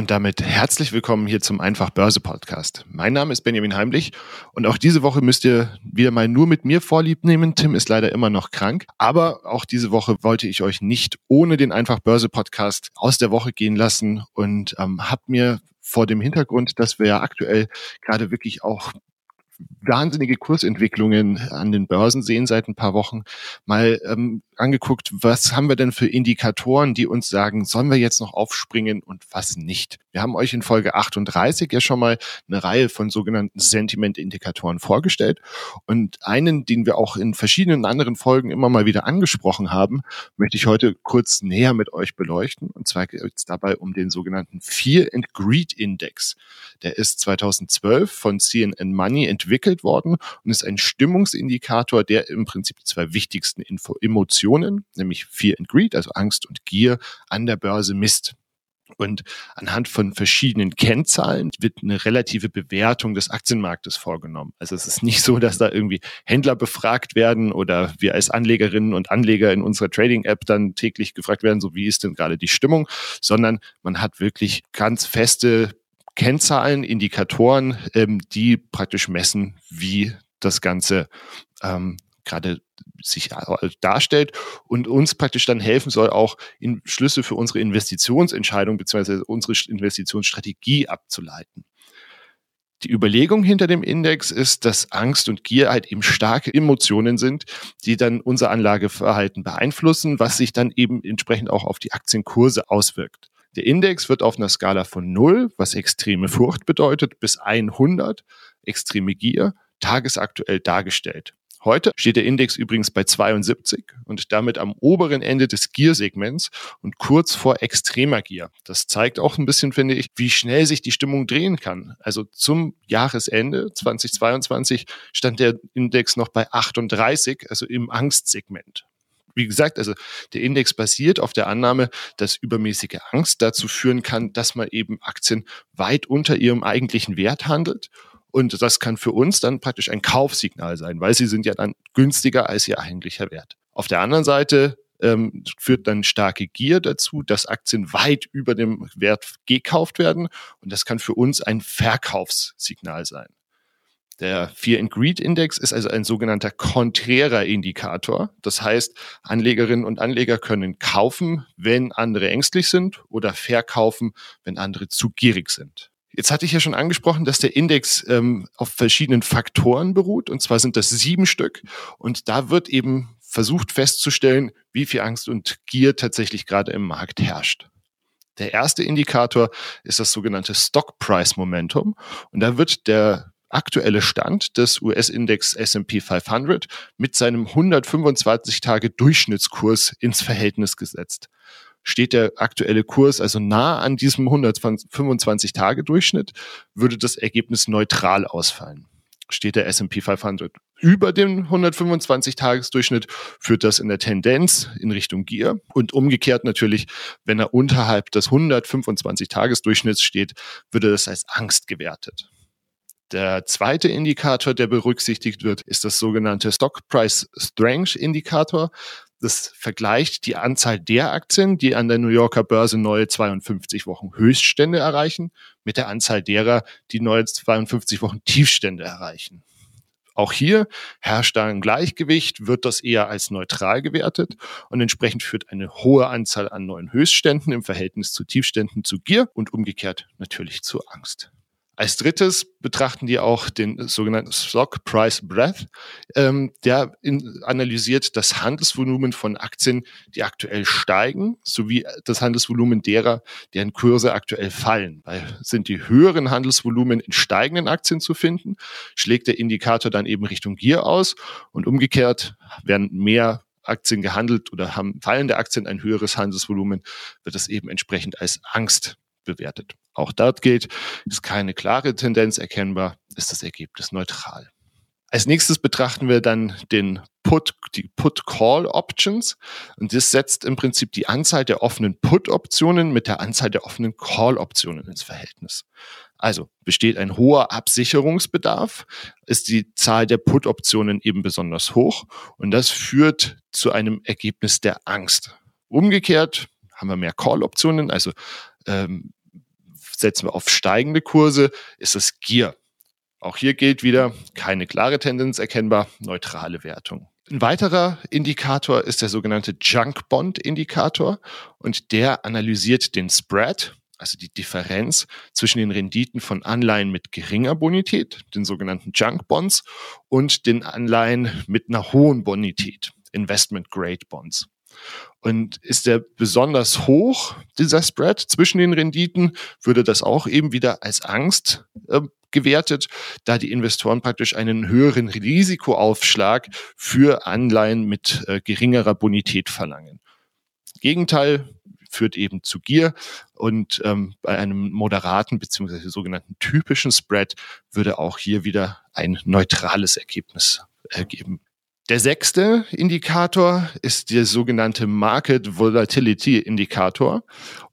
Und damit herzlich willkommen hier zum Einfach Börse Podcast. Mein Name ist Benjamin Heimlich und auch diese Woche müsst ihr wieder mal nur mit mir Vorlieb nehmen. Tim ist leider immer noch krank, aber auch diese Woche wollte ich euch nicht ohne den Einfach Börse Podcast aus der Woche gehen lassen und ähm, habe mir vor dem Hintergrund, dass wir ja aktuell gerade wirklich auch wahnsinnige Kursentwicklungen an den Börsen sehen seit ein paar Wochen, mal ähm, angeguckt, was haben wir denn für Indikatoren, die uns sagen, sollen wir jetzt noch aufspringen und was nicht. Wir haben euch in Folge 38 ja schon mal eine Reihe von sogenannten Sentiment-Indikatoren vorgestellt und einen, den wir auch in verschiedenen anderen Folgen immer mal wieder angesprochen haben, möchte ich heute kurz näher mit euch beleuchten und zwar geht es dabei um den sogenannten Fear and Greed Index. Der ist 2012 von CNN Money entwickelt worden und ist ein Stimmungsindikator, der im Prinzip die zwei wichtigsten Info Emotionen Emotionen, nämlich Fear and Greed, also Angst und Gier, an der Börse misst. Und anhand von verschiedenen Kennzahlen wird eine relative Bewertung des Aktienmarktes vorgenommen. Also es ist nicht so, dass da irgendwie Händler befragt werden oder wir als Anlegerinnen und Anleger in unserer Trading-App dann täglich gefragt werden, so wie ist denn gerade die Stimmung, sondern man hat wirklich ganz feste Kennzahlen, Indikatoren, ähm, die praktisch messen, wie das Ganze ähm, gerade sich darstellt und uns praktisch dann helfen soll, auch in Schlüsse für unsere Investitionsentscheidung bzw. unsere Investitionsstrategie abzuleiten. Die Überlegung hinter dem Index ist, dass Angst und Gier halt eben starke Emotionen sind, die dann unser Anlageverhalten beeinflussen, was sich dann eben entsprechend auch auf die Aktienkurse auswirkt. Der Index wird auf einer Skala von 0, was extreme Furcht bedeutet, bis 100, extreme Gier, tagesaktuell dargestellt. Heute steht der Index übrigens bei 72 und damit am oberen Ende des Gier-Segments und kurz vor extremer Gier. Das zeigt auch ein bisschen, finde ich, wie schnell sich die Stimmung drehen kann. Also zum Jahresende 2022 stand der Index noch bei 38, also im Angstsegment wie gesagt, also der Index basiert auf der Annahme, dass übermäßige Angst dazu führen kann, dass man eben Aktien weit unter ihrem eigentlichen Wert handelt und das kann für uns dann praktisch ein Kaufsignal sein, weil sie sind ja dann günstiger als ihr eigentlicher Wert. Auf der anderen Seite ähm, führt dann starke Gier dazu, dass Aktien weit über dem Wert gekauft werden. Und das kann für uns ein Verkaufssignal sein. Der Fear and Greed Index ist also ein sogenannter konträrer Indikator. Das heißt, Anlegerinnen und Anleger können kaufen, wenn andere ängstlich sind oder verkaufen, wenn andere zu gierig sind. Jetzt hatte ich ja schon angesprochen, dass der Index ähm, auf verschiedenen Faktoren beruht. Und zwar sind das sieben Stück. Und da wird eben versucht festzustellen, wie viel Angst und Gier tatsächlich gerade im Markt herrscht. Der erste Indikator ist das sogenannte Stock Price Momentum. Und da wird der aktuelle Stand des US-Index S&P 500 mit seinem 125 Tage Durchschnittskurs ins Verhältnis gesetzt steht der aktuelle Kurs also nah an diesem 125-Tage-Durchschnitt, würde das Ergebnis neutral ausfallen. Steht der S&P 500 über dem 125-Tages-Durchschnitt, führt das in der Tendenz in Richtung Gier. Und umgekehrt natürlich, wenn er unterhalb des 125-Tages-Durchschnitts steht, würde das als Angst gewertet. Der zweite Indikator, der berücksichtigt wird, ist das sogenannte Stock Price Strength Indikator. Das vergleicht die Anzahl der Aktien, die an der New Yorker Börse neue 52 Wochen Höchststände erreichen, mit der Anzahl derer, die neue 52 Wochen Tiefstände erreichen. Auch hier herrscht da ein Gleichgewicht, wird das eher als neutral gewertet und entsprechend führt eine hohe Anzahl an neuen Höchstständen im Verhältnis zu Tiefständen zu Gier und umgekehrt natürlich zu Angst. Als drittes betrachten die auch den sogenannten Stock Price Breadth. Ähm, der in, analysiert das Handelsvolumen von Aktien, die aktuell steigen, sowie das Handelsvolumen derer, deren Kurse aktuell fallen. Weil sind die höheren Handelsvolumen in steigenden Aktien zu finden, schlägt der Indikator dann eben Richtung Gier aus und umgekehrt werden mehr Aktien gehandelt oder haben fallende Aktien ein höheres Handelsvolumen, wird das eben entsprechend als Angst bewertet. Auch dort gilt, ist keine klare Tendenz erkennbar, ist das Ergebnis neutral. Als nächstes betrachten wir dann den Put, die Put-Call-Options. Und das setzt im Prinzip die Anzahl der offenen Put-Optionen mit der Anzahl der offenen Call-Optionen ins Verhältnis. Also besteht ein hoher Absicherungsbedarf, ist die Zahl der Put-Optionen eben besonders hoch und das führt zu einem Ergebnis der Angst. Umgekehrt haben wir mehr Call-Optionen, also ähm, setzen wir auf steigende Kurse, ist es Gier. Auch hier gilt wieder keine klare Tendenz erkennbar, neutrale Wertung. Ein weiterer Indikator ist der sogenannte Junk Bond Indikator und der analysiert den Spread, also die Differenz zwischen den Renditen von Anleihen mit geringer Bonität, den sogenannten Junk Bonds, und den Anleihen mit einer hohen Bonität, Investment Grade Bonds. Und ist der besonders hoch, dieser Spread zwischen den Renditen, würde das auch eben wieder als Angst äh, gewertet, da die Investoren praktisch einen höheren Risikoaufschlag für Anleihen mit äh, geringerer Bonität verlangen. Gegenteil führt eben zu Gier und ähm, bei einem moderaten beziehungsweise sogenannten typischen Spread würde auch hier wieder ein neutrales Ergebnis ergeben. Der sechste Indikator ist der sogenannte Market Volatility Indikator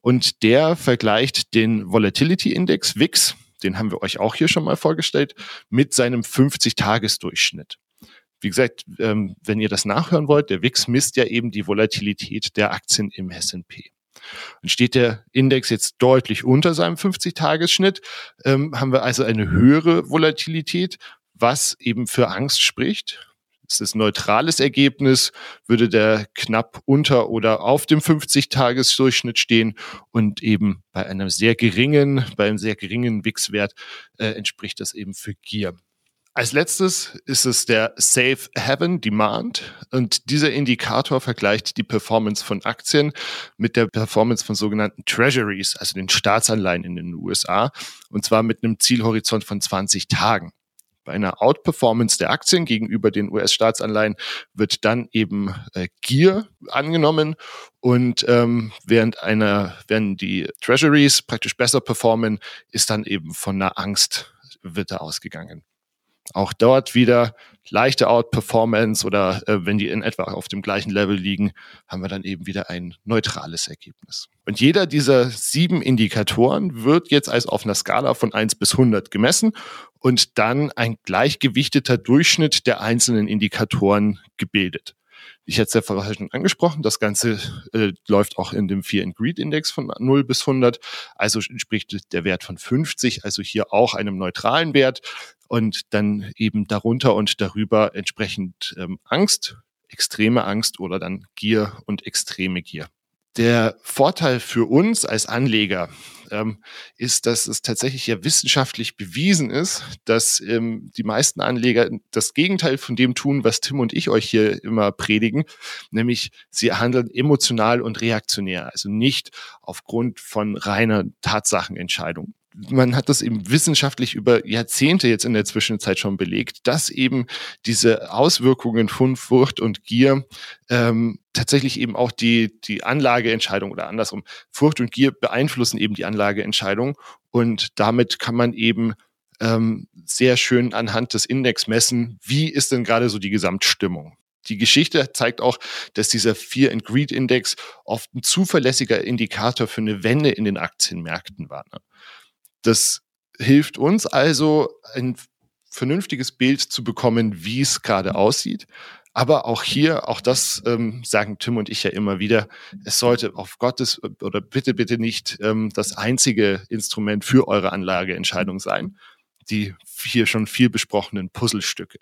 und der vergleicht den Volatility Index VIX den haben wir euch auch hier schon mal vorgestellt, mit seinem 50-Tages-Durchschnitt. Wie gesagt, ähm, wenn ihr das nachhören wollt, der WIX misst ja eben die Volatilität der Aktien im S&P. Und steht der Index jetzt deutlich unter seinem 50-Tages-Schnitt, ähm, haben wir also eine höhere Volatilität, was eben für Angst spricht ist es ein neutrales Ergebnis, würde der knapp unter oder auf dem 50-Tages-Durchschnitt stehen und eben bei einem sehr geringen, bei einem sehr geringen WIX-Wert äh, entspricht das eben für Gier. Als letztes ist es der Safe Haven Demand und dieser Indikator vergleicht die Performance von Aktien mit der Performance von sogenannten Treasuries, also den Staatsanleihen in den USA und zwar mit einem Zielhorizont von 20 Tagen. Bei einer Outperformance der Aktien gegenüber den US-Staatsanleihen wird dann eben äh, Gier angenommen und ähm, während einer, wenn die Treasuries praktisch besser performen, ist dann eben von einer Angst wird da ausgegangen. Auch dort wieder leichte Outperformance oder äh, wenn die in etwa auf dem gleichen Level liegen, haben wir dann eben wieder ein neutrales Ergebnis. Und jeder dieser sieben Indikatoren wird jetzt als auf einer Skala von eins bis 100 gemessen und dann ein gleichgewichteter Durchschnitt der einzelnen Indikatoren gebildet. Ich hätte es ja vorher schon angesprochen, das Ganze äh, läuft auch in dem Fear and Greed Index von 0 bis 100, also entspricht der Wert von 50, also hier auch einem neutralen Wert und dann eben darunter und darüber entsprechend ähm, Angst, extreme Angst oder dann Gier und extreme Gier. Der Vorteil für uns als Anleger ähm, ist, dass es tatsächlich ja wissenschaftlich bewiesen ist, dass ähm, die meisten Anleger das Gegenteil von dem tun, was Tim und ich euch hier immer predigen, nämlich sie handeln emotional und reaktionär, also nicht aufgrund von reiner Tatsachenentscheidung man hat das eben wissenschaftlich über Jahrzehnte jetzt in der Zwischenzeit schon belegt, dass eben diese Auswirkungen von Furcht und Gier ähm, tatsächlich eben auch die, die Anlageentscheidung oder andersrum, Furcht und Gier beeinflussen eben die Anlageentscheidung und damit kann man eben ähm, sehr schön anhand des Index messen, wie ist denn gerade so die Gesamtstimmung. Die Geschichte zeigt auch, dass dieser Fear and Greed Index oft ein zuverlässiger Indikator für eine Wende in den Aktienmärkten war. Ne? Das hilft uns also, ein vernünftiges Bild zu bekommen, wie es gerade aussieht. Aber auch hier, auch das ähm, sagen Tim und ich ja immer wieder, es sollte auf Gottes oder bitte, bitte nicht ähm, das einzige Instrument für eure Anlageentscheidung sein. Die hier schon viel besprochenen Puzzlestücke.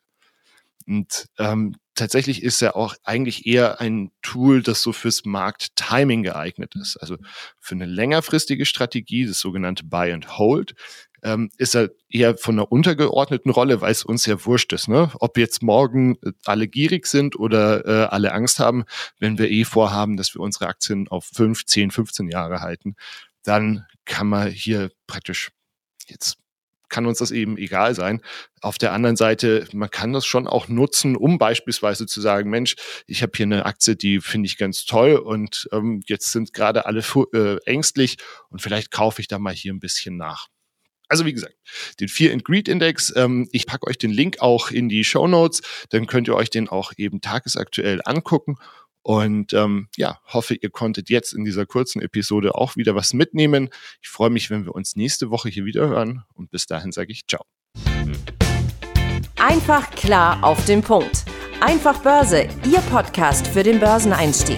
Und ähm, tatsächlich ist er auch eigentlich eher ein Tool, das so fürs Markttiming geeignet ist. Also für eine längerfristige Strategie, das sogenannte Buy and Hold, ähm, ist er eher von einer untergeordneten Rolle, weil es uns ja wurscht ist, ne? Ob jetzt morgen äh, alle gierig sind oder äh, alle Angst haben, wenn wir eh vorhaben, dass wir unsere Aktien auf 5, 10, 15 Jahre halten, dann kann man hier praktisch jetzt kann uns das eben egal sein. Auf der anderen Seite, man kann das schon auch nutzen, um beispielsweise zu sagen, Mensch, ich habe hier eine Aktie, die finde ich ganz toll und ähm, jetzt sind gerade alle äh, ängstlich und vielleicht kaufe ich da mal hier ein bisschen nach. Also wie gesagt, den Fear and Greed Index. Ähm, ich packe euch den Link auch in die Show Notes. Dann könnt ihr euch den auch eben tagesaktuell angucken. Und ähm, ja, hoffe, ihr konntet jetzt in dieser kurzen Episode auch wieder was mitnehmen. Ich freue mich, wenn wir uns nächste Woche hier wieder hören. Und bis dahin sage ich ciao. Einfach klar auf den Punkt. Einfach Börse, Ihr Podcast für den Börseneinstieg.